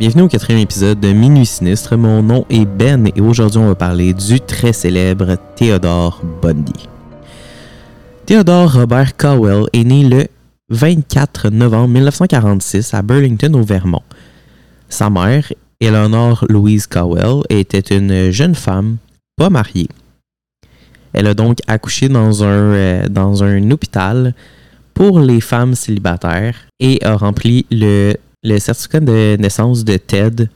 Bienvenue au quatrième épisode de Minuit Sinistre. Mon nom est Ben et aujourd'hui on va parler du très célèbre Theodore Bundy. Theodore Robert Cowell est né le 24 novembre 1946 à Burlington au Vermont. Sa mère, Eleanor Louise Cowell, était une jeune femme pas mariée. Elle a donc accouché dans un, euh, dans un hôpital pour les femmes célibataires et a rempli le le certificat de naissance de Ted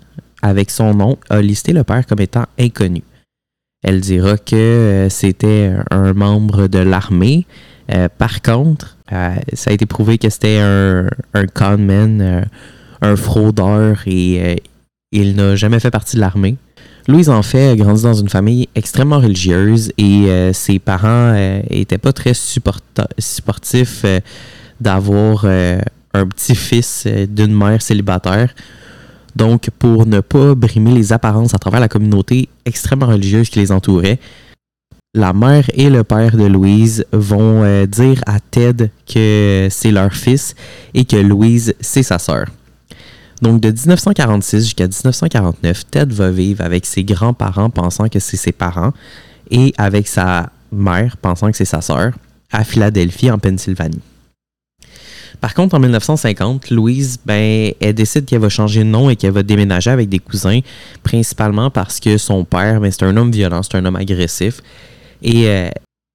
avec son nom a listé le père comme étant inconnu. Elle dira que euh, c'était un membre de l'armée. Euh, par contre, euh, ça a été prouvé que c'était un, un conman, un fraudeur et il n'a jamais fait partie de l'armée. Louise, en fait, a grandi dans une famille extrêmement religieuse et ses parents n'étaient pas très supportifs d'avoir un petit-fils euh, d'une mère célibataire. Donc, pour ne pas brimer les apparences à travers la communauté extrêmement religieuse qui les entourait, la mère et le père de Louise vont euh, dire à Ted que c'est leur fils et que Louise, c'est sa sœur. Donc, de 1946 jusqu'à 1949, Ted va vivre avec ses grands-parents pensant que c'est ses parents et avec sa mère pensant que c'est sa sœur à Philadelphie, en Pennsylvanie. Par contre, en 1950, Louise, ben, elle décide qu'elle va changer de nom et qu'elle va déménager avec des cousins, principalement parce que son père, ben, c'est un homme violent, c'est un homme agressif. Et euh,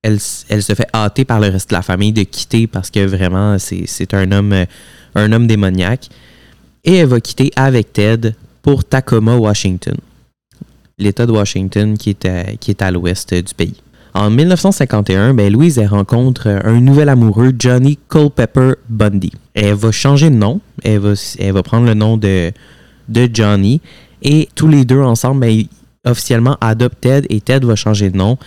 elle, se fait hâter par le reste de la famille de quitter parce que vraiment, c'est un homme, euh, un homme démoniaque. Et elle va quitter avec Ted pour Tacoma, Washington. L'État de Washington qui est qui est à l'ouest du pays. En 1951, ben, Louise rencontre un nouvel amoureux, Johnny Culpepper Bundy. Elle va changer de nom. Elle va, prendre le nom de, de Johnny. Et tous les deux ensemble, ben, officiellement adoptent Ted et Ted va changer de nom.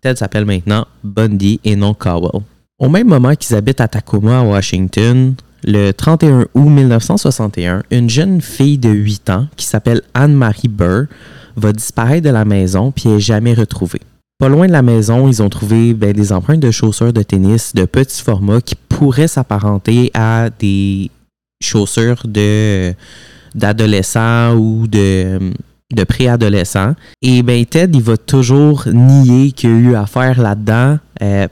Ted s'appelle maintenant Bundy et non Cowell. Au même moment qu'ils habitent à Tacoma, à Washington, le 31 août 1961, une jeune fille de 8 ans qui s'appelle Anne-Marie Burr va disparaître de la maison puis est jamais retrouvée. Pas loin de la maison, ils ont trouvé ben, des empreintes de chaussures de tennis de petit format qui pourraient s'apparenter à des chaussures d'adolescents ou de, de préadolescents. Et ben Ted, il va toujours nier qu'il y a eu affaire là-dedans. Euh,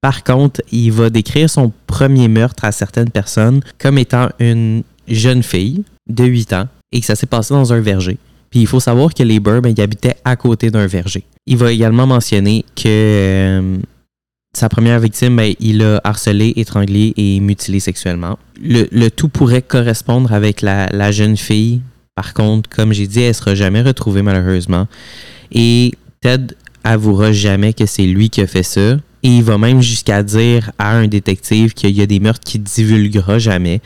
par contre, il va décrire son premier meurtre à certaines personnes comme étant une jeune fille de 8 ans et que ça s'est passé dans un verger. Puis il faut savoir que les Burr, ben, habitaient à côté d'un verger. Il va également mentionner que euh, sa première victime, ben, il a harcelé, étranglé et mutilé sexuellement. Le, tout pourrait correspondre avec la, jeune fille. Par contre, comme j'ai dit, elle ne sera jamais retrouvée malheureusement. Et Ted avouera jamais que c'est lui qui a fait ça. Et il va même jusqu'à dire à un détective qu'il y a des meurtres qu'il divulguera jamais.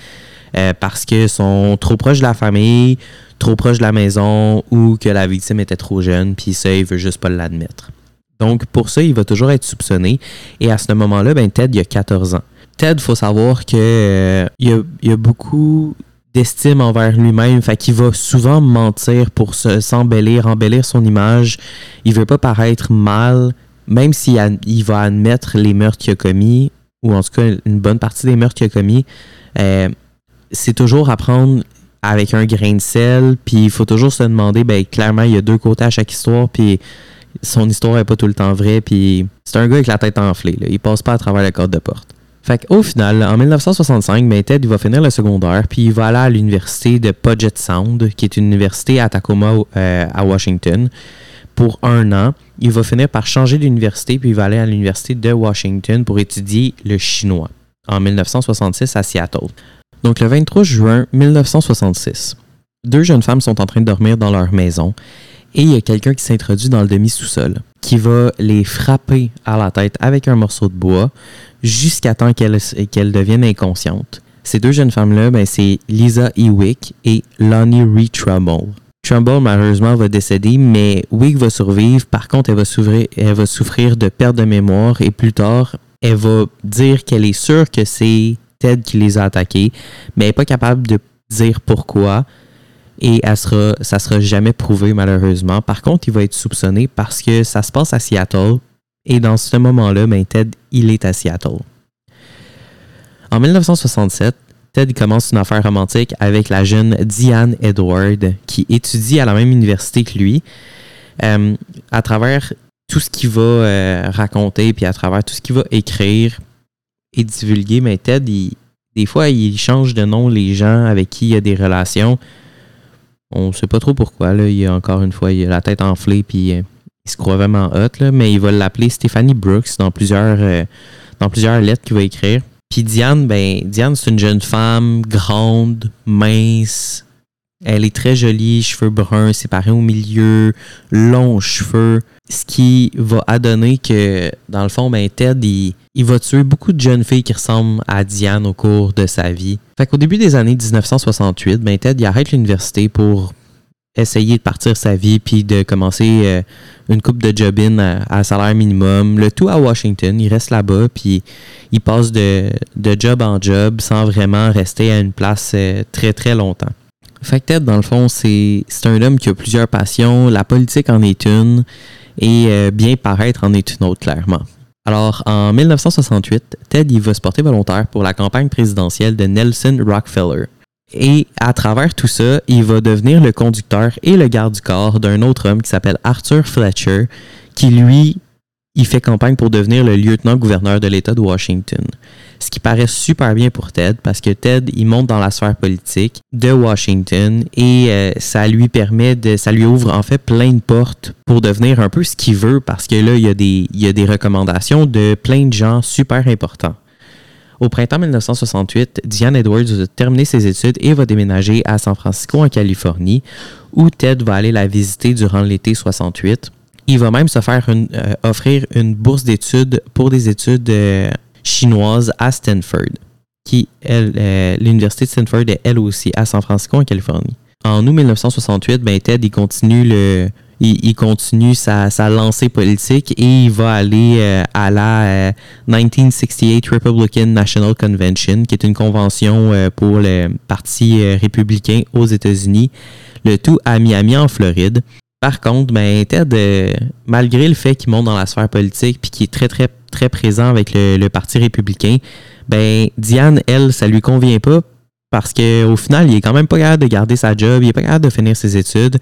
Euh, parce qu'ils sont trop proches de la famille, trop proche de la maison ou que la victime était trop jeune, puis ça, il veut juste pas l'admettre. Donc, pour ça, il va toujours être soupçonné. Et à ce moment-là, ben, Ted, il a 14 ans. Ted, faut savoir que euh, il, a, beaucoup d'estime envers lui-même, fait qu'il va souvent mentir pour s'embellir, embellir son image. Il veut pas paraître mal, même s'il il va admettre les meurtres qu'il a commis, ou en tout cas une bonne partie des meurtres qu'il a commis. Euh, c'est toujours à prendre avec un grain de sel, puis il faut toujours se demander, ben clairement, il y a deux côtés à chaque histoire, puis son histoire n'est pas tout le temps vraie, puis c'est un gars avec la tête enflée, là. il passe pas à travers la corde de porte. Fait qu'au final, en 1965, ben, Ted il va finir le secondaire, puis il va aller à l'université de Puget Sound, qui est une université à Tacoma, euh, à Washington, pour un an. Il va finir par changer d'université, puis il va aller à l'université de Washington pour étudier le chinois en 1966 à Seattle. Donc le 23 juin 1966, deux jeunes femmes sont en train de dormir dans leur maison et il y a quelqu'un qui s'introduit dans le demi-sous-sol qui va les frapper à la tête avec un morceau de bois jusqu'à temps qu'elles deviennent inconscientes. Ces deux jeunes femmes-là, ben, c'est Lisa Ewick et Lonnie Ree Trumbull. Trumbull, malheureusement, va décéder, mais Wick va survivre. Par contre, elle va souffrir de perte de mémoire et plus tard, elle va dire qu'elle est sûre que c'est Ted qui les a attaqués, mais elle n'est pas capable de dire pourquoi. Et ça sera jamais prouvé, malheureusement. Par contre, il va être soupçonné parce que ça se passe à Seattle. Et dans ce moment-là, ben, Ted, il est à Seattle. En 1967, Ted commence une affaire romantique avec la jeune Diane Edward, qui étudie à la même université que lui. Euh, à travers tout ce qu'il va euh, raconter, puis à travers tout ce qu'il va écrire et divulguer, mais Ted, des fois, il change de nom les gens avec qui il a des relations. On ne sait pas trop pourquoi. Là. Il a encore une fois, il a la tête enflée, puis euh, il se croit vraiment hot, là, mais il va l'appeler Stephanie Brooks dans plusieurs, dans plusieurs lettres qu'il va écrire. Puis Diane, ben, Diane, c'est une jeune femme grande, mince. Elle est très jolie, cheveux bruns séparés au milieu, longs cheveux. Ce qui va adonner que, dans le fond, ben, Ted, il, va tuer beaucoup de jeunes filles qui ressemblent à Diane au cours de sa vie. Fait qu'au début des années 1968, ben, Ted, arrête l'université pour essayer de partir sa vie puis de commencer euh, une coupe de job à, salaire minimum. Le tout à Washington. Il reste là-bas puis il passe de, job en job sans vraiment rester à une place euh, très très longtemps. Fait Ted, dans le fond, c'est un homme qui a plusieurs passions. La politique en est une et euh, bien paraître en est une autre, clairement. Alors, en 1968, Ted il va se porter volontaire pour la campagne présidentielle de Nelson Rockefeller. Et à travers tout ça, il va devenir le conducteur et le garde du corps d'un autre homme qui s'appelle Arthur Fletcher, qui lui, il fait campagne pour devenir le lieutenant-gouverneur de l'État de Washington. Ce qui paraît super bien pour Ted parce que Ted, il monte dans la sphère politique de Washington et euh, ça lui permet de, ça lui ouvre en fait plein de portes pour devenir un peu ce qu'il veut parce que là, il y a des, il y a des recommandations de plein de gens super importants. Au printemps 1968, Diane Edwards va terminer ses études et va déménager à San Francisco, en Californie, où Ted va aller la visiter durant l'été 68. Il va même se faire euh, offrir une bourse d'études pour des études euh, chinoises à Stanford, qui, euh, l'université de Stanford est elle aussi à San Francisco, en Californie. En août 1968, ben, Ted il continue le, il, continue sa, lancée politique et il va aller euh, à la 1968 euh, Republican National Convention, qui est une convention euh, pour le Parti républicain aux États-Unis, le tout à Miami, en Floride. Par contre, ben, Ted, malgré le fait qu'il monte dans la sphère politique puis qu'il est très, présent avec le, le Parti républicain, ben, Diane, elle, ça lui convient pas parce qu'au final, il est quand même pas capable de garder sa job, il est pas capable de finir ses études.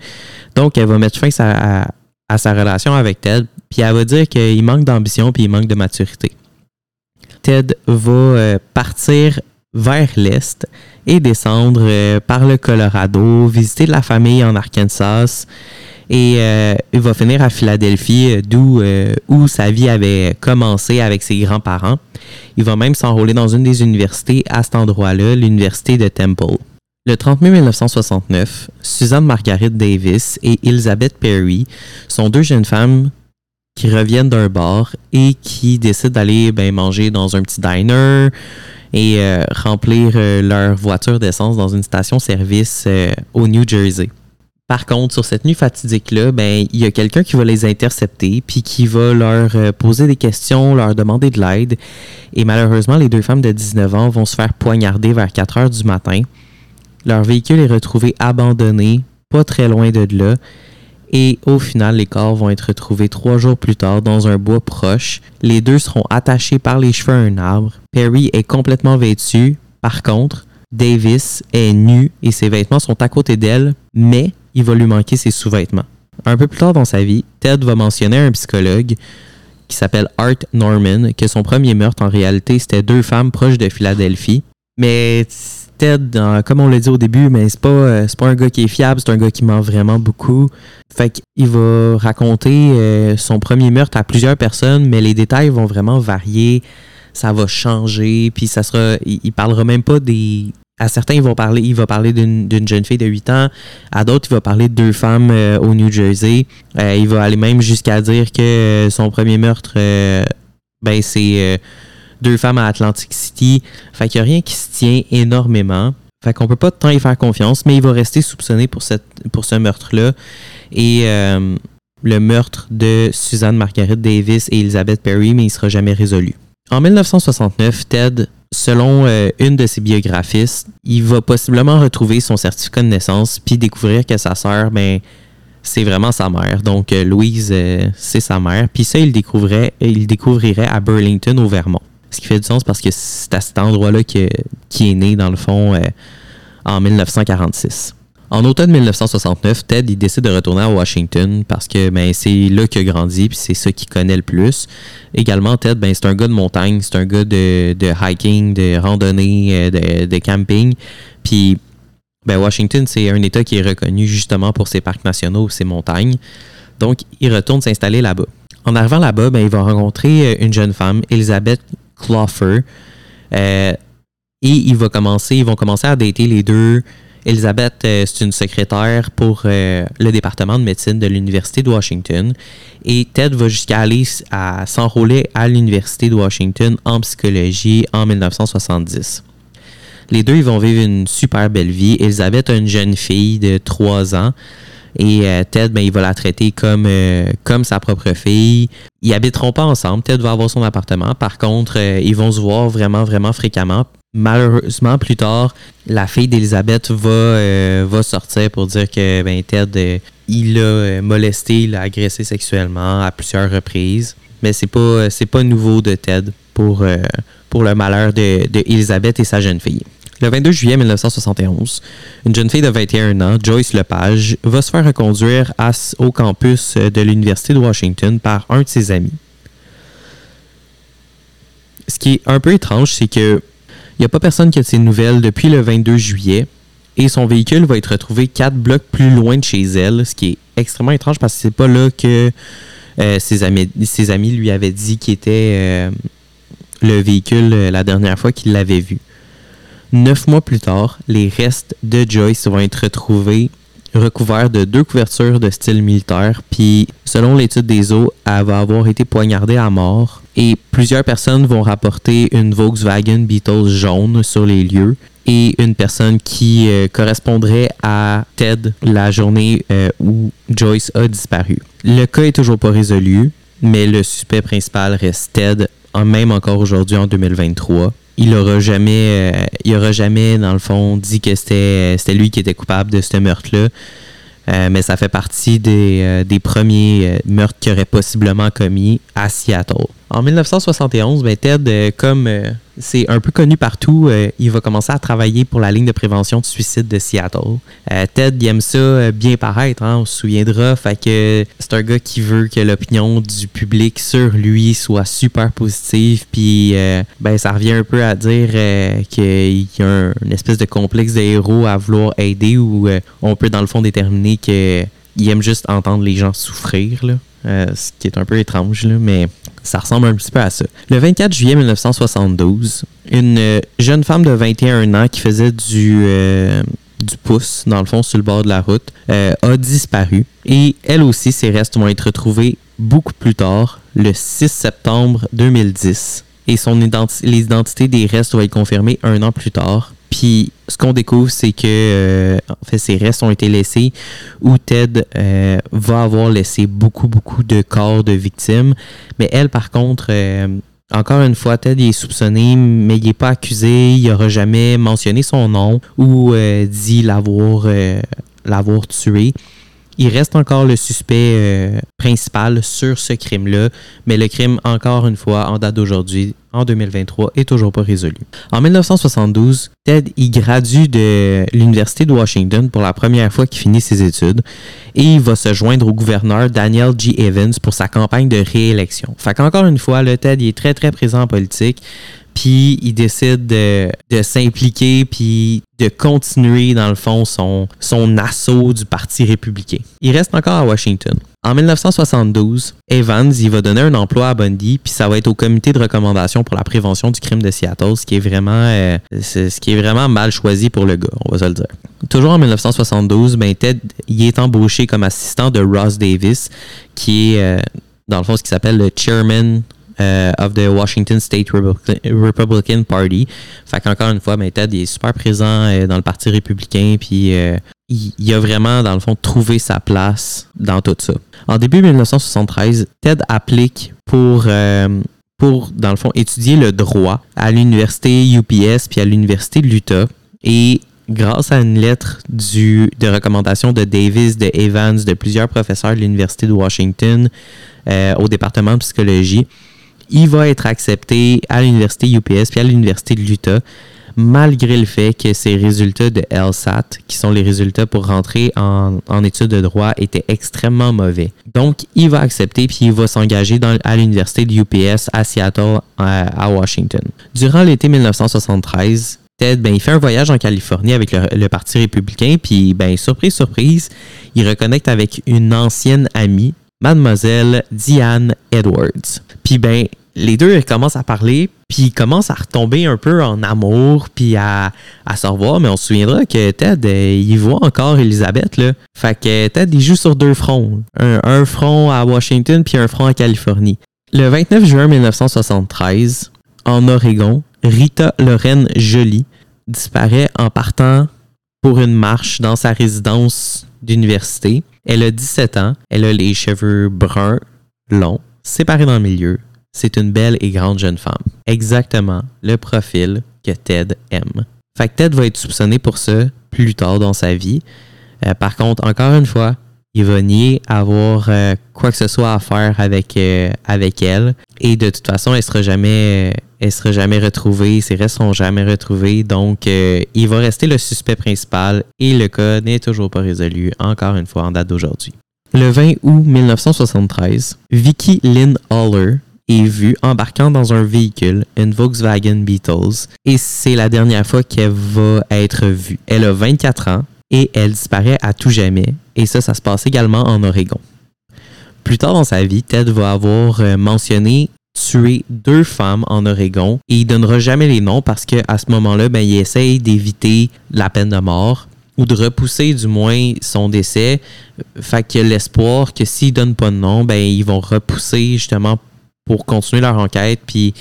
Donc, elle va mettre fin à, sa relation avec Ted, puis elle va dire qu'il manque d'ambition puis il manque de maturité. Ted va euh, partir vers l'est et descendre euh, par le Colorado, visiter la famille en Arkansas et euh, il va finir à Philadelphie, d'où où sa vie avait commencé avec ses grands-parents. Il va même s'enrôler dans une des universités à cet endroit-là, l'université de Temple. Le 30 mai 1969, Suzanne Margaret Davis et Elizabeth Perry sont deux jeunes femmes qui reviennent d'un bar et qui décident d'aller ben, manger dans un petit diner et euh, remplir euh, leur voiture d'essence dans une station-service euh, au New Jersey. Par contre, sur cette nuit fatidique-là, ben, il y a quelqu'un qui va les intercepter, puis qui va leur euh, poser des questions, leur demander de l'aide. Et malheureusement, les deux femmes de 19 ans vont se faire poignarder vers 4 heures du matin. Leur véhicule est retrouvé abandonné, pas très loin de là. Et au final, les corps vont être retrouvés trois jours plus tard dans un bois proche. Les deux seront attachés par les cheveux à un arbre. Perry est complètement vêtu. Par contre, Davis est nu et ses vêtements sont à côté d'elle, mais il va lui manquer ses sous-vêtements. Un peu plus tard dans sa vie, Ted va mentionner à un psychologue qui s'appelle Art Norman que son premier meurtre, en réalité, c'était deux femmes proches de Philadelphie. Mais Ted, comme on l'a dit au début, mais c'est pas, euh, pas un gars qui est fiable, c'est un gars qui ment vraiment beaucoup. Fait qu'il va raconter euh, son premier meurtre à plusieurs personnes, mais les détails vont vraiment varier. Ça va changer, puis ça sera. Il, il parlera même pas des, à certains, il va parler, d'une jeune fille de 8 ans. À d'autres, il va parler de deux femmes euh, au New Jersey. Euh, il va aller même jusqu'à dire que euh, son premier meurtre, ben, c'est deux femmes à Atlantic City. Fait qu'il n'y a rien qui se tient énormément. Fait qu'on peut pas tant y faire confiance, mais il va rester soupçonné pour ce meurtre-là. Et le meurtre de Suzanne Margaret Davis et Elizabeth Perry, mais il sera jamais résolu. En 1969, Ted selon euh, une de ses biographistes, il va possiblement retrouver son certificat de naissance puis découvrir que sa sœur, ben, c'est vraiment sa mère. Donc, euh, Louise, euh, c'est sa mère. Puis ça, il, découvrirait, il découvrirait à Burlington, au Vermont. Ce qui fait du sens parce que c'est à cet endroit-là qu'il qui est né, dans le fond, en 1946. En automne 1969, Ted décide de retourner à Washington parce que ben, c'est là qu'il a grandi puis c'est ça qu'il connaît le plus. Également, Ted, ben, c'est un gars de montagne, c'est un gars de, hiking, de randonnée, de, de camping. Puis ben, Washington, c'est un État qui est reconnu justement pour ses parcs nationaux, ses montagnes. Donc, il retourne s'installer là-bas. En arrivant là-bas, ben, il va rencontrer euh, une jeune femme, Elizabeth Cloffer. Euh, et il va commencer, ils vont commencer à dater les deux. Elizabeth, euh, c'est une secrétaire pour le département de médecine de l'Université de Washington. Et Ted va jusqu'à aller s'enrôler à l'Université de Washington en psychologie en 1970. Les deux, ils vont vivre une super belle vie. Elisabeth a une jeune fille de 3 ans. Et euh, Ted, ben, il va la traiter comme, euh, comme sa propre fille. Ils habiteront pas ensemble. Ted va avoir son appartement. Par contre, euh, ils vont se voir vraiment, vraiment fréquemment. Malheureusement, plus tard, la fille d'Elisabeth va, va sortir pour dire que ben, Ted, il l'a molesté, il l'a agressé sexuellement à plusieurs reprises. Mais c'est pas, pas nouveau de Ted pour, pour le malheur de, de et sa jeune fille. Le 22 juillet 1971, une jeune fille de 21 ans, Joyce Lepage, va se faire reconduire au campus de l'Université de Washington par un de ses amis. Ce qui est un peu étrange, c'est que il n'y a pas personne qui a de ses nouvelles depuis le 22 juillet et son véhicule va être retrouvé quatre blocs plus loin de chez elle, ce qui est extrêmement étrange parce que c'est pas là que euh, ses, amis, lui avaient dit qu'il était euh, le véhicule euh, la dernière fois qu'il l'avait vu. Neuf mois plus tard, les restes de Joyce vont être retrouvés recouverts de deux couvertures de style militaire, puis selon l'étude des eaux, elle va avoir été poignardée à mort. Et plusieurs personnes vont rapporter une Volkswagen Beetle jaune sur les lieux et une personne qui euh, correspondrait à Ted la journée euh, où Joyce a disparu. Le cas est toujours pas résolu, mais le suspect principal reste Ted, même encore aujourd'hui en 2023 il aura jamais, euh, il aura jamais, dans le fond, dit que c'était, lui qui était coupable de ce meurtre-là. Euh, mais ça fait partie des, euh, des premiers meurtres qu'il aurait possiblement commis à Seattle. En 1971, ben Ted, comme c'est un peu connu partout. Euh, il va commencer à travailler pour la ligne de prévention de suicide de Seattle. Euh, Ted, il aime ça euh, bien paraître, hein, on se souviendra. Que c'est un gars qui veut que l'opinion du public sur lui soit super positive. Puis, ben, ça revient un peu à dire qu'il y a une espèce de complexe de héros à vouloir aider où on peut, dans le fond, déterminer qu'il aime juste entendre les gens souffrir. Euh, ce qui est un peu étrange, là, mais ça ressemble un petit peu à ça. Le 24 juillet 1972, une euh, jeune femme de 21 ans qui faisait du, euh, du pouce, dans le fond, sur le bord de la route, a disparu. Et elle aussi, ses restes vont être retrouvés beaucoup plus tard, le 6 septembre 2010. Et son les identités des restes vont être confirmées un an plus tard. Puis ce qu'on découvre, c'est que euh, ces restes ont été laissés où Ted euh, va avoir laissé beaucoup, beaucoup de corps de victimes. Mais elle, par contre, euh, encore une fois, Ted est soupçonné, mais il n'est pas accusé. Il n'aura jamais mentionné son nom ou dit l'avoir tué. Il reste encore le suspect principal sur ce crime-là, mais le crime, encore une fois, en date d'aujourd'hui, en 2023 est toujours pas résolu. En 1972, Ted y gradue de l'Université de Washington pour la première fois qu'il finit ses études et il va se joindre au gouverneur Daniel G. Evans pour sa campagne de réélection. Fait qu'encore une fois, le Ted est très très présent en politique puis il décide de, s'impliquer puis de continuer dans le fond son, son assaut du Parti républicain. Il reste encore à Washington. En 1972, Evans il va donner un emploi à Bundy, puis ça va être au comité de recommandation pour la prévention du crime de Seattle, ce qui est vraiment, euh, ce qui est vraiment mal choisi pour le gars, on va se le dire. Toujours en 1972, ben Ted il est embauché comme assistant de Ross Davis, qui est euh, dans le fond ce qui s'appelle le chairman euh, of the Washington State Republican Party. Fait qu'encore une fois, ben, Ted est super présent dans le Parti républicain, puis il, a vraiment, dans le fond, trouvé sa place dans tout ça. En début 1973, Ted applique pour, euh, pour, dans le fond, étudier le droit à l'université UPS puis à l'université de l'Utah. Et grâce à une lettre de recommandation de Davis, de Evans, de plusieurs professeurs de l'université de Washington euh, au département de psychologie, il va être accepté à l'université UPS puis à l'université de l'Utah malgré le fait que ses résultats de LSAT, qui sont les résultats pour rentrer en, études de droit, étaient extrêmement mauvais. Donc, il va accepter puis il va s'engager à l'université de UPS à Seattle, à, Washington. Durant l'été 1973, Ted, ben, il fait un voyage en Californie avec le, le Parti républicain, puis, ben, surprise, surprise, il reconnecte avec une ancienne amie, mademoiselle Diane Edwards. Puis, ben, les deux commencent à parler, puis ils commencent à retomber un peu en amour, puis à, à se revoir. Mais on se souviendra que Ted, euh, il voit encore Elisabeth. Là. Fait que Ted, il joue sur deux fronts. Un, front à Washington, puis un front à Californie. Le 29 juin 1973, en Oregon, Rita Lorraine Jolie disparaît en partant pour une marche dans sa résidence d'université. Elle a 17 ans, elle a les cheveux bruns, longs, séparés dans le milieu, c'est une belle et grande jeune femme. Exactement le profil que Ted aime. Fait que Ted va être soupçonné pour ça plus tard dans sa vie. Euh, par contre, encore une fois, il va nier avoir euh, quoi que ce soit à faire avec, euh, avec elle. Et de toute façon, elle sera jamais, elle sera jamais retrouvée. Ses restes seront jamais retrouvés. Donc, il va rester le suspect principal et le cas n'est toujours pas résolu, encore une fois, en date d'aujourd'hui. Le 20 août 1973, Vicky Lynn Haller est vue embarquant dans un véhicule, une Volkswagen Beetles, et c'est la dernière fois qu'elle va être vue. Elle a 24 ans et elle disparaît à tout jamais, et ça, ça se passe également en Oregon. Plus tard dans sa vie, Ted va avoir euh, mentionné tuer deux femmes en Oregon et il donnera jamais les noms parce que à ce moment-là, ben, il essaye d'éviter la peine de mort ou de repousser du moins son décès. Fait qu'il a l'espoir que s'il donne pas de nom, ben, ils vont repousser justement pour continuer leur enquête puis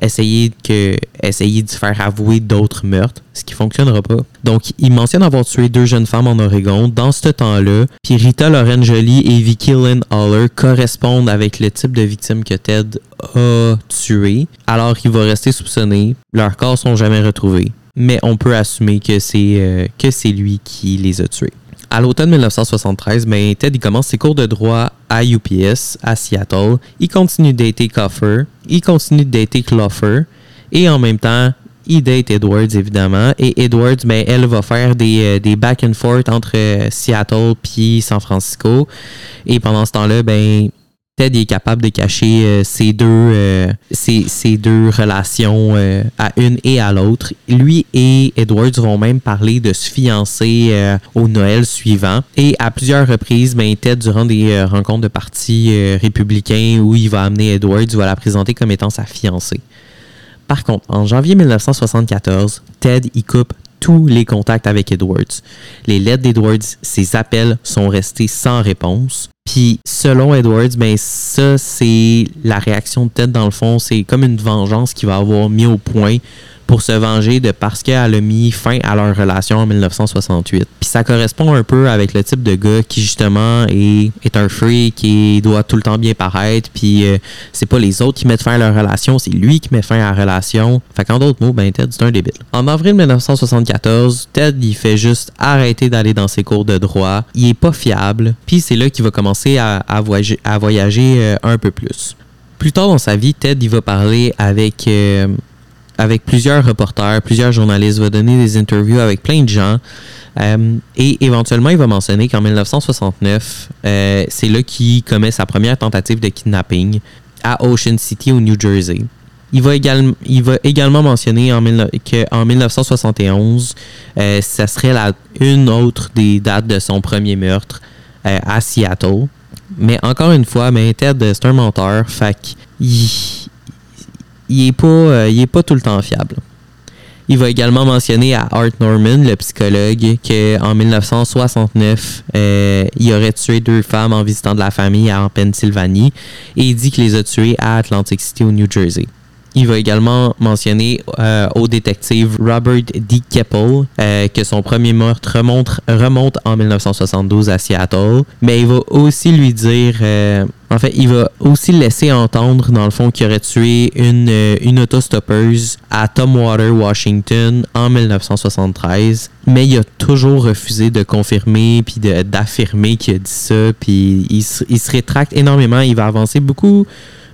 essayer que de faire avouer d'autres meurtres, ce qui fonctionnera pas. Donc, il mentionne avoir tué deux jeunes femmes en Oregon dans ce temps-là. Puis Rita Lorraine Jolie et Vicky Lynn Haller correspondent avec le type de victime que Ted a tué. Alors, il va rester soupçonné. Leurs corps sont jamais retrouvés, mais on peut assumer que c'est euh, que c'est lui qui les a tués. À l'automne 1973, ben, Ted il commence ses cours de droit à UPS, à Seattle. Il continue de dater Coffer, il continue de dater Cloffer, et en même temps, il date Edwards, évidemment. Et Edwards, ben, elle va faire des, euh, des back and forth entre euh, Seattle puis San Francisco. Et pendant ce temps-là, ben, Ted est capable de cacher euh, deux, euh, deux relations euh, à une et à l'autre. Lui et Edwards vont même parler de se fiancer au Noël suivant. Et à plusieurs reprises, ben, Ted, durant des rencontres de partis républicains où il va amener Edwards, va la présenter comme étant sa fiancée. Par contre, en janvier 1974, Ted y coupe tous les contacts avec Edwards. Les lettres d'Edwards, ses appels sont restés sans réponse. Puis selon Edwards, ben ça c'est la réaction de Ted dans le fond, c'est comme une vengeance qu'il va avoir mis au point pour se venger de parce qu'elle a mis fin à leur relation en 1968. Puis ça correspond un peu avec le type de gars qui justement est, est un freak qui doit tout le temps bien paraître. Puis euh, c'est pas les autres qui mettent fin à leur relation, c'est lui qui met fin à la relation. Fait qu'en d'autres mots, ben Ted c'est un débile. En avril 1974, Ted il fait juste arrêter d'aller dans ses cours de droit. Il est pas fiable. Puis c'est là qu'il va commencer à, voyager, euh, un peu plus. Plus tard dans sa vie, Ted il va parler avec euh, avec plusieurs reporters, plusieurs journalistes, va donner des interviews avec plein de gens. Euh, et éventuellement, il va mentionner qu'en 1969, euh, c'est là qu'il commet sa première tentative de kidnapping à Ocean City au New Jersey. Il va, également, il va également mentionner en, qu'en 1971, euh, ça serait la, une autre des dates de son premier meurtre à Seattle. Mais encore une fois, mais Ted, c'est un menteur. Fait il n'est pas, euh, pas tout le temps fiable. Il va également mentionner à Art Norman, le psychologue, qu'en 1969, euh, il aurait tué deux femmes en visitant de la famille en Pennsylvanie et il dit qu'il les a tuées à Atlantic City au New Jersey. Il va également mentionner euh, au détective Robert D. Keppel euh, que son premier meurtre remonte, remonte en 1972 à Seattle, mais il va aussi lui dire, euh, en fait, il va aussi laisser entendre, dans le fond, qu'il aurait tué une, une autostoppeuse à Tomwater, Washington, en 1973, mais il a toujours refusé de confirmer puis d'affirmer qu'il a dit ça, puis il, il se rétracte énormément, il va avancer beaucoup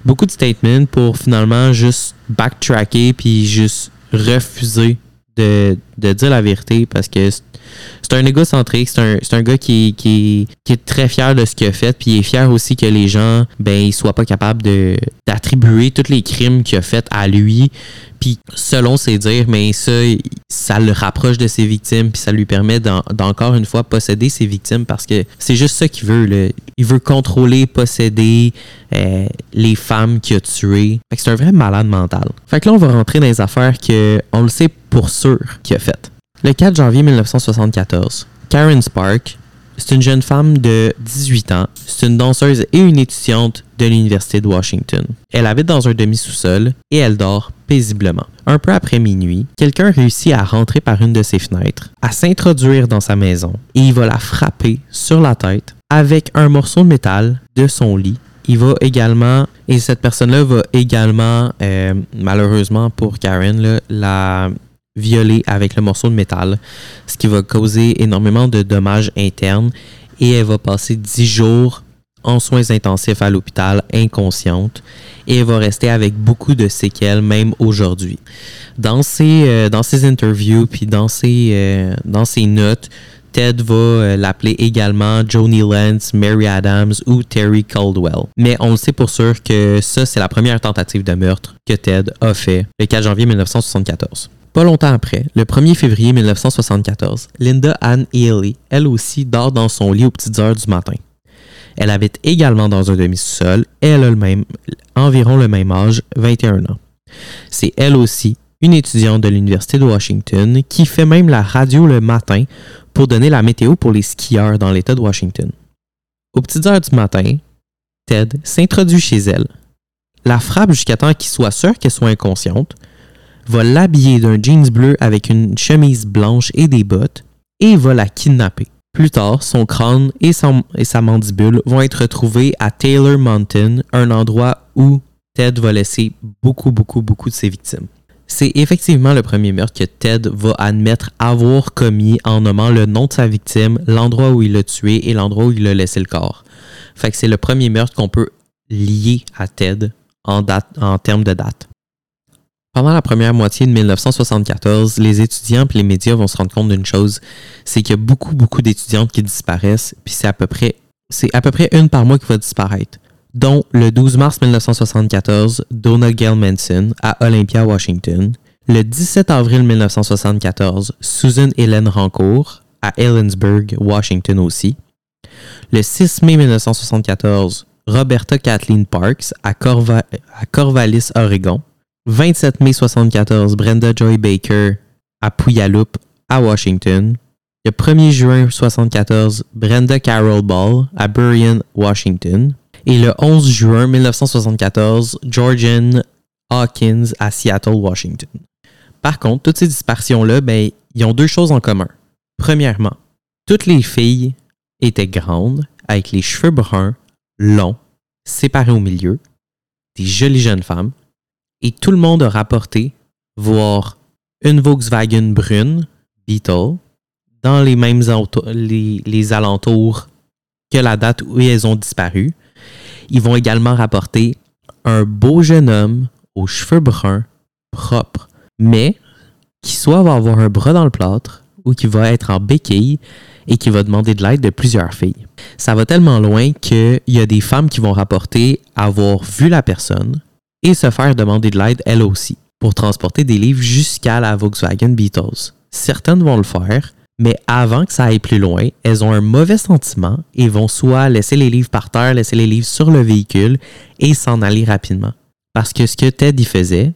beaucoup de statements pour finalement juste backtracker puis juste refuser de, de dire la vérité parce que c'est un égocentrique, c'est un, un gars qui, qui, qui, est très fier de ce qu'il a fait, puis il est fier aussi que les gens, ben, ils soient pas capables d'attribuer tous les crimes qu'il a fait à lui, puis selon ses dires, mais ça, ça le rapproche de ses victimes, puis ça lui permet d'encore une fois posséder ses victimes parce que c'est juste ça qu'il veut. Là. Il veut contrôler, posséder euh, les femmes qu'il a tuées. Fait que c'est un vrai malade mental. Fait que là, on va rentrer dans les affaires que on le sait pour sûr qu'il a faites. Le 4 janvier 1974, Karen Spark, c'est une jeune femme de 18 ans, c'est une danseuse et une étudiante de l'Université de Washington. Elle habite dans un demi-sous-sol et elle dort paisiblement. Un peu après minuit, quelqu'un réussit à rentrer par une de ses fenêtres, à s'introduire dans sa maison et il va la frapper sur la tête avec un morceau de métal de son lit. Il va également, et cette personne-là va également, euh, malheureusement pour Karen, la violée avec le morceau de métal, ce qui va causer énormément de dommages internes et elle va passer 10 jours en soins intensifs à l'hôpital inconsciente et elle va rester avec beaucoup de séquelles même aujourd'hui. Dans ses, euh, dans ses interviews puis dans ses, euh, dans ses notes, Ted va euh, l'appeler également Joni Lance, Mary Adams ou Terry Caldwell. Mais on le sait pour sûr que ça, c'est la première tentative de meurtre que Ted a fait le 4 janvier 1974. Pas longtemps après, le 1er février 1974, Linda Ann Ely, elle aussi, dort dans son lit aux petites heures du matin. Elle habite également dans un demi-sous-sol et elle a environ le même âge, 21 ans. C'est elle aussi une étudiante de l'Université de Washington qui fait même la radio le matin pour donner la météo pour les skieurs dans l'État de Washington. Aux petites heures du matin, Ted s'introduit chez elle, la frappe jusqu'à temps qu'il soit sûr qu'elle soit inconsciente, va l'habiller d'un jeans bleu avec une chemise blanche et des bottes et va la kidnapper. Plus tard, son crâne et, sa mandibule vont être retrouvés à Taylor Mountain, un endroit où Ted va laisser beaucoup, beaucoup, beaucoup de ses victimes. C'est effectivement le premier meurtre que Ted va admettre avoir commis en nommant le nom de sa victime, l'endroit où il l'a tué et l'endroit où il a laissé le corps. Fait que c'est le premier meurtre qu'on peut lier à Ted en termes de date. Pendant la première moitié de 1974, les étudiants et les médias vont se rendre compte d'une chose, c'est qu'il y a beaucoup, beaucoup d'étudiantes qui disparaissent, puis c'est à peu près c'est à peu près une par mois qui va disparaître, dont le 12 mars 1974, Donna Gail Manson à Olympia, Washington, le 17 avril 1974, Susan Hélène Rancourt à Ellensburg, Washington aussi, le 6 mai 1974, Roberta Kathleen Parks à, à Corvallis, Oregon, 27 mai 74, Brenda Joy Baker à Puyallup, à Washington. Le 1er juin 74, Brenda Carol Ball à Burien, Washington. Et le 11 juin 1974, Georgian Hawkins à Seattle, Washington. Par contre, toutes ces disparitions-là, ben, ils ont deux choses en commun. Premièrement, toutes les filles étaient grandes, avec les cheveux bruns, longs, séparés au milieu, des jolies jeunes femmes, et tout le monde a rapporté voir une Volkswagen brune, Beetle, dans les mêmes alentours que la date où elles ont disparu. Ils vont également rapporter un beau jeune homme aux cheveux bruns, propre, mais qui soit va avoir un bras dans le plâtre ou qui va être en béquille et qui va demander de l'aide de plusieurs filles. Ça va tellement loin qu'il y a des femmes qui vont rapporter avoir vu la personne, et se faire demander de l'aide elles aussi pour transporter des livres jusqu'à la Volkswagen Beatles. Certaines vont le faire, mais avant que ça aille plus loin, elles ont un mauvais sentiment et vont soit laisser les livres par terre, laisser les livres sur le véhicule et s'en aller rapidement. Parce que ce que Ted y faisait,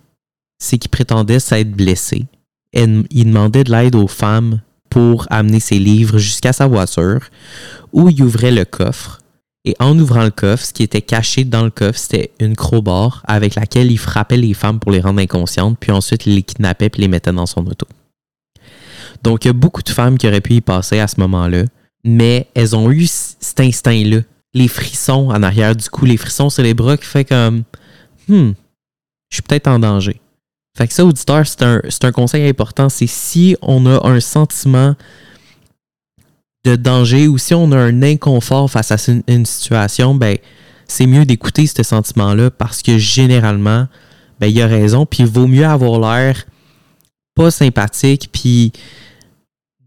c'est qu'il prétendait s'être blessé. il demandait de l'aide aux femmes pour amener ses livres jusqu'à sa voiture, où il ouvrait le coffre et en ouvrant le coffre, ce qui était caché dans le coffre, c'était une crowbar avec laquelle il frappait les femmes pour les rendre inconscientes, puis ensuite il les kidnappait et les mettait dans son auto. Donc il y a beaucoup de femmes qui auraient pu y passer à ce moment-là, mais elles ont eu cet instinct-là. Les frissons en arrière du cou, les frissons sur les bras qui fait comme Hmm, je suis peut-être en danger. Fait que ça, auditeur, c'est un conseil important. C'est si on a un sentiment de danger ou si on a un inconfort face à une, situation, ben, c'est mieux d'écouter ce sentiment-là parce que généralement, ben, il a raison. Puis il vaut mieux avoir l'air pas sympathique puis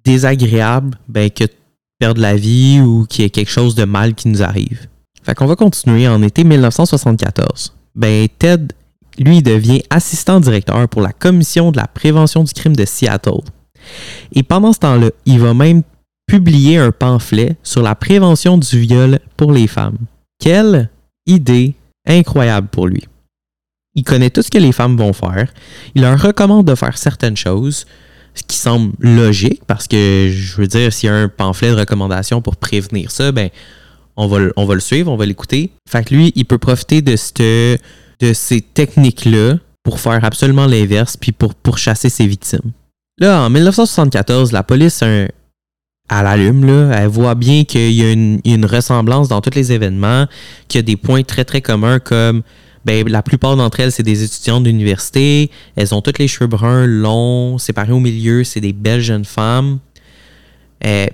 désagréable ben, que de perdre la vie ou qu'il y ait quelque chose de mal qui nous arrive. Fait qu'on va continuer en été 1974. Ben, Ted, lui, devient assistant directeur pour la commission de la prévention du crime de Seattle. Et pendant ce temps-là, il va même publier un pamphlet sur la prévention du viol pour les femmes. Quelle idée incroyable pour lui. Il connaît tout ce que les femmes vont faire. Il leur recommande de faire certaines choses, ce qui semble logique parce que, je veux dire, s'il y a un pamphlet de recommandation pour prévenir ça, ben, on va, le suivre, on va l'écouter. Fait que lui, il peut profiter de, de ces techniques-là pour faire absolument l'inverse puis pour pourchasser ses victimes. Là, en 1974, la police un, à l'allume, là, elle voit bien qu'il y a une, une, ressemblance dans tous les événements, qu'il y a des points très très communs comme ben, la plupart d'entre elles, c'est des étudiantes d'université. Elles ont toutes les cheveux bruns, longs, séparés au milieu. C'est des belles jeunes femmes. Euh,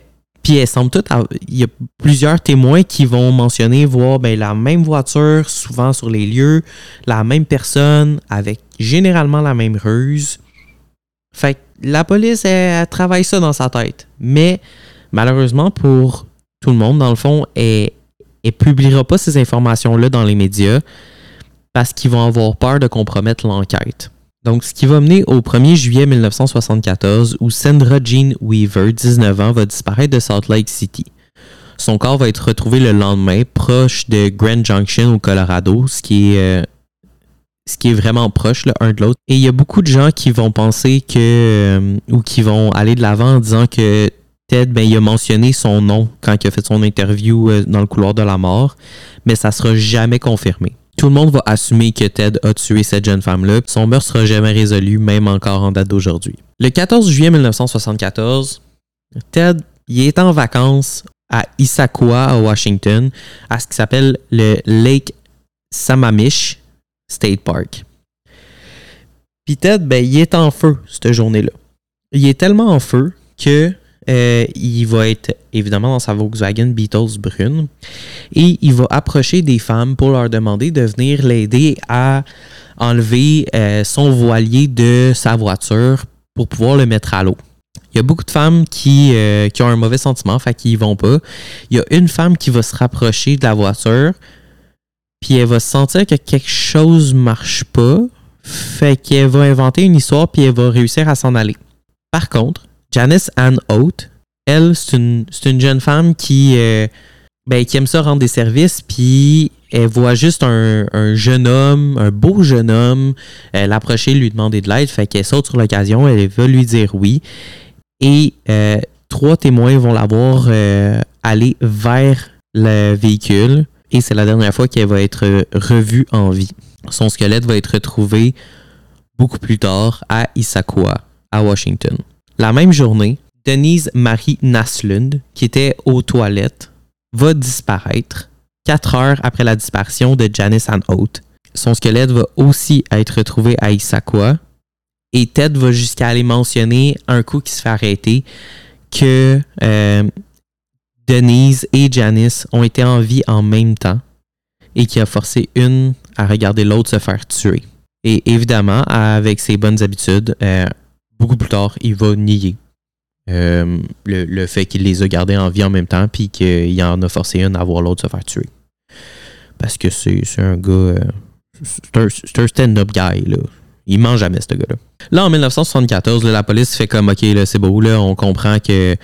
puis elles semblent toutes. Il y a plusieurs témoins qui vont mentionner voir ben, la même voiture, souvent sur les lieux, la même personne, avec généralement la même ruse. Fait que la police, elle, travaille ça dans sa tête. Mais malheureusement, pour tout le monde, dans le fond, elle ne publiera pas ces informations-là dans les médias parce qu'ils vont avoir peur de compromettre l'enquête. Donc, ce qui va mener au 1er juillet 1974 où Sandra Jean Weaver, 19 ans, va disparaître de Salt Lake City. Son corps va être retrouvé le lendemain proche de Grand Junction au Colorado, ce qui est, euh, ce qui est vraiment proche l'un de l'autre. Et il y a beaucoup de gens qui vont penser que, euh, ou qui vont aller de l'avant en disant que Ted, ben, il a mentionné son nom quand il a fait son interview euh, dans le couloir de la mort, mais ça sera jamais confirmé. Tout le monde va assumer que Ted a tué cette jeune femme-là. Son meurtre sera jamais résolu, même encore en date d'aujourd'hui. Le 14 juillet 1974, Ted il est en vacances à Issaquah, à Washington, à ce qui s'appelle le Lake Sammamish State Park. Puis Ted, ben, il est en feu cette journée-là. Il est tellement en feu que euh, il va être évidemment dans sa Volkswagen Beatles brune et il va approcher des femmes pour leur demander de venir l'aider à enlever euh, son voilier de sa voiture pour pouvoir le mettre à l'eau. Il y a beaucoup de femmes qui, euh, qui ont un mauvais sentiment, fait qu'ils vont pas. Il y a une femme qui va se rapprocher de la voiture, puis elle va sentir que quelque chose marche pas, fait qu'elle va inventer une histoire, puis elle va réussir à s'en aller. Par contre, Janice Ann Oates, elle, c'est une, jeune femme qui, euh, ben, qui aime ça rendre des services, puis elle voit juste un, jeune homme, un beau jeune homme, l'approcher, lui demander de l'aide, fait qu'elle saute sur l'occasion, elle veut lui dire oui. Et euh, trois témoins vont la voir euh, aller vers le véhicule, et c'est la dernière fois qu'elle va être revue en vie. Son squelette va être retrouvé beaucoup plus tard à Issaquah, à Washington. La même journée, Denise Marie Naslund, qui était aux toilettes, va disparaître quatre heures après la disparition de Janice Ann Oates. Son squelette va aussi être retrouvé à Issaquah. Et Ted va jusqu'à aller mentionner un coup qui se fait arrêter que euh, Denise et Janice ont été en vie en même temps et qui a forcé une à regarder l'autre se faire tuer. Et évidemment, avec ses bonnes habitudes, euh, beaucoup plus tard, il va nier euh, le, fait qu'il les a gardés en vie en même temps, puis qu'il en a forcé une à voir l'autre se faire tuer. Parce que c'est un gars. Euh, c'est un, stand-up guy, là. Il mange jamais, ce gars-là. Là, en 1974, la police fait comme OK, là, c'est beau, là, on comprend que.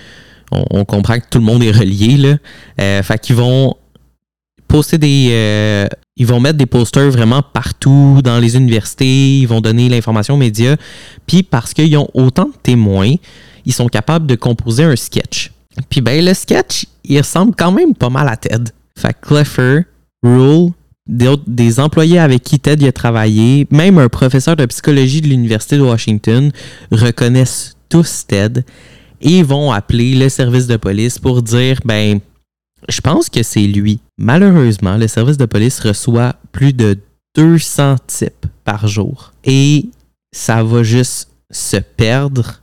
On, comprend que tout le monde est relié, là. Euh, fait qu'ils vont poster des ils vont mettre des posters vraiment partout dans les universités, ils vont donner l'information aux médias. Puis parce qu'ils ont autant de témoins, ils sont capables de composer un sketch. Puis ben le sketch, il ressemble quand même pas mal à Ted. Fait que Clifford, Rule, des, employés avec qui Ted a travaillé, même un professeur de psychologie de l'Université de Washington reconnaissent tous Ted et vont appeler le service de police pour dire ben je pense que c'est lui. Malheureusement, le service de police reçoit plus de 200 types par jour. Et ça va juste se perdre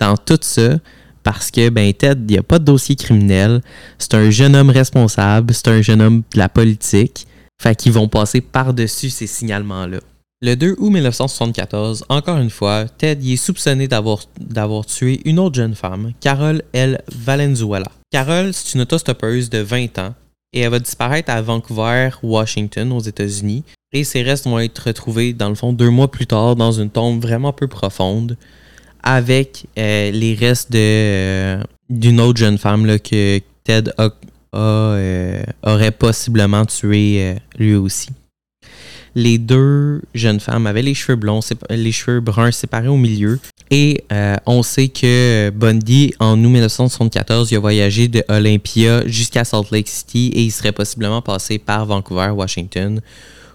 dans tout ça parce que, ben, Ted, il n'y a pas de dossier criminel. C'est un jeune homme responsable, c'est un jeune homme de la politique. Fait qu'ils vont passer par-dessus ces signalements-là. Le 2 août 1974, encore une fois, Ted y est soupçonné d'avoir tué une autre jeune femme, Carol L. Valenzuela. Carol, c'est une autostoppeuse de 20 ans et elle va disparaître à Vancouver, Washington, aux États-Unis. Et ses restes vont être retrouvés, dans le fond, deux mois plus tard, dans une tombe vraiment peu profonde, avec euh, les restes euh, d'une autre jeune femme que Ted euh, aurait possiblement tué lui aussi. Les deux jeunes femmes avaient les cheveux blonds, les cheveux bruns séparés au milieu. Et euh, on sait que Bundy, en août 1974, il a voyagé de Olympia jusqu'à Salt Lake City et il serait possiblement passé par Vancouver, Washington,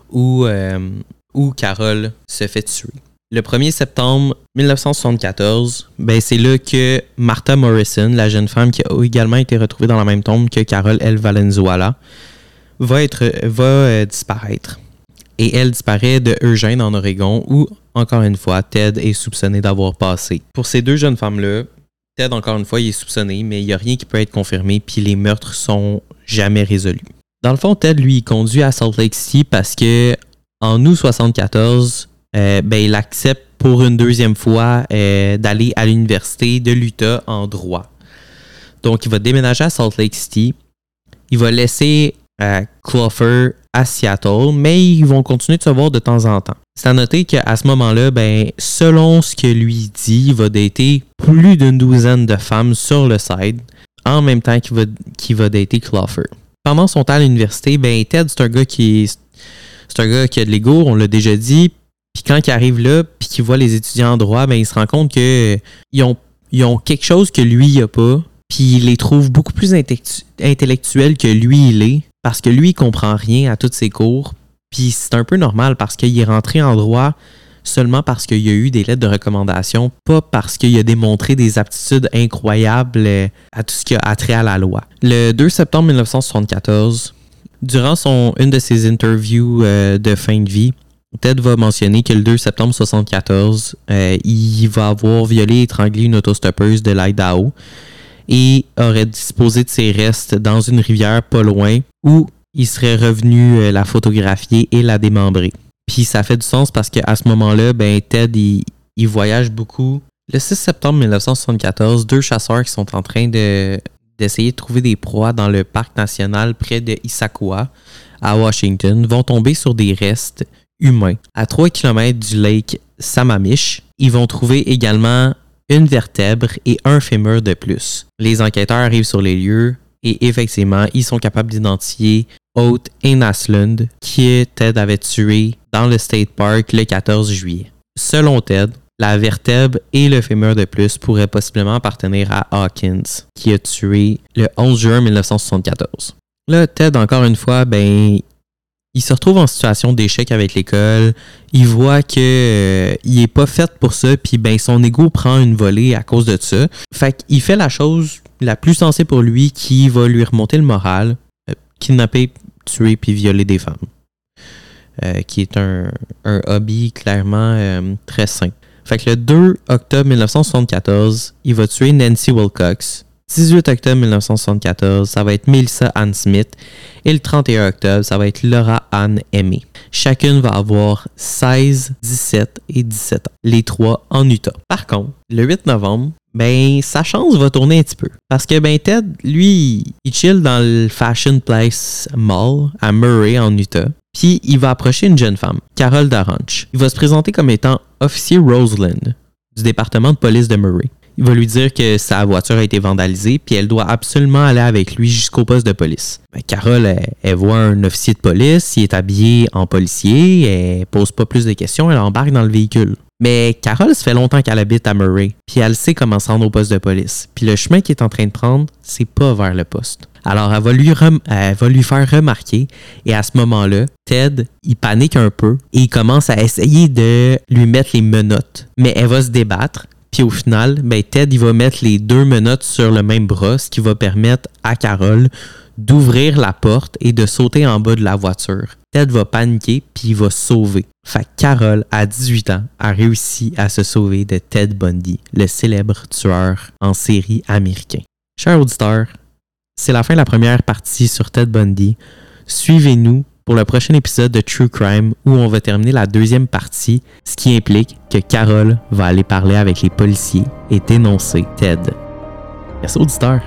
où, euh, où Carol se fait tuer. Le 1er septembre 1974, ben c'est là que Martha Morrison, la jeune femme qui a également été retrouvée dans la même tombe que Carol L. Valenzuela, va, être, va euh, disparaître et elle disparaît de Eugene en Oregon où, encore une fois, Ted est soupçonné d'avoir passé. Pour ces deux jeunes femmes-là, Ted, encore une fois, il est soupçonné, mais il n'y a rien qui peut être confirmé, puis les meurtres sont jamais résolus. Dans le fond, Ted, lui, conduit à Salt Lake City parce que en août 74, euh, ben, il accepte pour une deuxième fois euh, d'aller à l'université de l'Utah en droit. Donc, il va déménager à Salt Lake City. Il va laisser à Clover à Seattle, mais ils vont continuer de se voir de temps en temps. C'est à noter qu'à ce moment-là, ben, selon ce que lui dit, il va dater plus d'une douzaine de femmes sur le site en même temps qu'il va, qu'il va dater Clover. Pendant son temps à l'université, ben, Ted, c'est un gars qui c'est un gars qui a de l'ego, on l'a déjà dit. Puis quand il arrive là, puis qu'il voit les étudiants en droit, ben, il se rend compte qu'ils ont, ils ont quelque chose que lui, il a pas. Puis il les trouve beaucoup plus intellectuels que lui, il est parce que lui, il comprend rien à tous ses cours. Puis c'est un peu normal parce qu'il est rentré en droit seulement parce qu'il y a eu des lettres de recommandation, pas parce qu'il a démontré des aptitudes incroyables à tout ce qui a trait à la loi. Le 2 septembre 1974, durant son, une de ses interviews euh, de fin de vie, Ted va mentionner que le 2 septembre 1974, euh, il va avoir violé et étranglé une autostoppeuse de l'Idaho et aurait disposé de ses restes dans une rivière pas loin où il serait revenu euh, la photographier et la démembrer. Puis ça fait du sens parce qu'à ce moment-là, ben, Ted, il, voyage beaucoup. Le 6 septembre 1974, deux chasseurs qui sont en train de, d'essayer de trouver des proies dans le parc national près de Issaquah, à Washington, vont tomber sur des restes humains. À 3 km du lac Sammamish, ils vont trouver également une vertèbre et un fémur de plus. Les enquêteurs arrivent sur les lieux et effectivement, ils sont capables d'identifier Oates et Naslund qui Ted avait tué dans le State Park le 14 juillet. Selon Ted, la vertèbre et le fémur de plus pourraient possiblement appartenir à Hawkins, qui a tué le 11 juin 1974. Là, Ted, encore une fois, ben, il se retrouve en situation d'échec avec l'école. Il voit que euh, il est pas fait pour ça, puis ben son ego prend une volée à cause de ça. Fait qu'il fait la chose la plus sensée pour lui qui va lui remonter le moral, euh, kidnapper, tuer puis violer des femmes. Euh, qui est un, un hobby clairement très sain. Fait que le 2 octobre 1974, il va tuer Nancy Wilcox, 18 octobre 1974, ça va être Melissa Ann Smith. Et le 31 octobre, ça va être Laura Ann Aimé. Chacune va avoir 16, 17 et 17 ans. Les trois en Utah. Par contre, le 8 novembre, ben, sa chance va tourner un petit peu. Parce que, ben, Ted, lui, il chill dans le Fashion Place Mall à Murray, en Utah. Puis, il va approcher une jeune femme, Carol Daranch. Il va se présenter comme étant officier Roseland du département de police de Murray il va lui dire que sa voiture a été vandalisée, puis elle doit absolument aller avec lui jusqu'au poste de police. Ben, Carole, elle, voit un officier de police, il est habillé en policier, elle pose pas plus de questions, elle embarque dans le véhicule. Mais Carole, ça fait longtemps qu'elle habite à Murray, puis elle sait comment se rendre au poste de police. Puis le chemin qu'il est en train de prendre, c'est pas vers le poste. Alors elle va, lui elle va lui faire remarquer, et à ce moment-là, Ted, il panique un peu, et il commence à essayer de lui mettre les menottes. Mais elle va se débattre, puis au final, ben, Ted va mettre les deux menottes sur le même bras, ce qui va permettre à Carole d'ouvrir la porte et de sauter en bas de la voiture. Ted va paniquer puis il va sauver. Fait Carole, à 18 ans, a réussi à se sauver de Ted Bundy, le célèbre tueur en série américain. Chers auditeurs, c'est la fin de la première partie sur Ted Bundy. Suivez-nous pour le prochain épisode de True Crime où on va terminer la deuxième partie, ce qui implique que Carole va aller parler avec les policiers et dénoncer Ted. Merci auditeur.